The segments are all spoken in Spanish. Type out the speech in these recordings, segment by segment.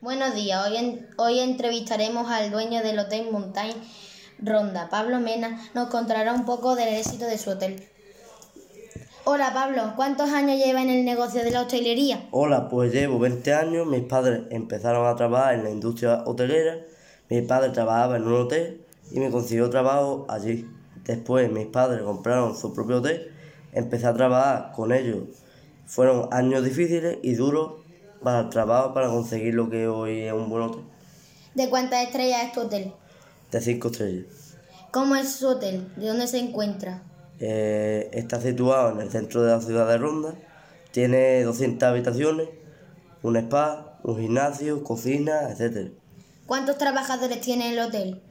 Buenos días, hoy, hoy entrevistaremos al dueño del Hotel Mountain Ronda, Pablo Mena, nos contará un poco del éxito de su hotel. Hola Pablo, ¿cuántos años lleva en el negocio de la hostelería? Hola, pues llevo 20 años, mis padres empezaron a trabajar en la industria hotelera, mi padre trabajaba en un hotel y me consiguió trabajo allí. Después mis padres compraron su propio hotel, empecé a trabajar con ellos. Fueron años difíciles y duros para el trabajo para conseguir lo que hoy es un buen hotel ¿De cuántas estrellas es tu hotel? de 5 estrellas. ¿Cómo es su hotel? ¿De dónde se encuentra? Eh, está situado en el centro de la ciudad de Ronda, tiene 200 habitaciones, un spa, un gimnasio, cocina, etcétera. ¿Cuántos trabajadores tiene el hotel?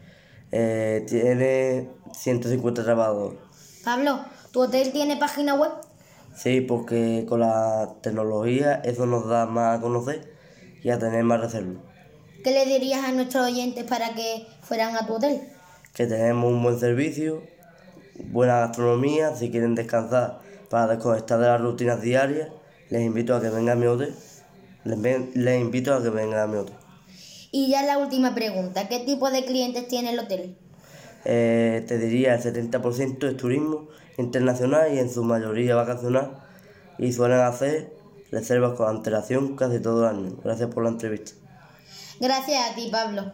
Eh, tiene 150 trabajadores. Pablo, ¿tu hotel tiene página web? Sí, porque con la tecnología eso nos da más a conocer y a tener más reservas. ¿Qué le dirías a nuestros oyentes para que fueran a tu hotel? Que tenemos un buen servicio, buena gastronomía, si quieren descansar para desconectar de las rutinas diarias, les invito a que vengan a mi hotel. Les, les invito a que vengan a mi hotel. Y ya la última pregunta, ¿qué tipo de clientes tiene el hotel? Eh, te diría el 70% es turismo internacional y en su mayoría vacacional y suelen hacer reservas con antelación casi todo el año. Gracias por la entrevista. Gracias a ti, Pablo.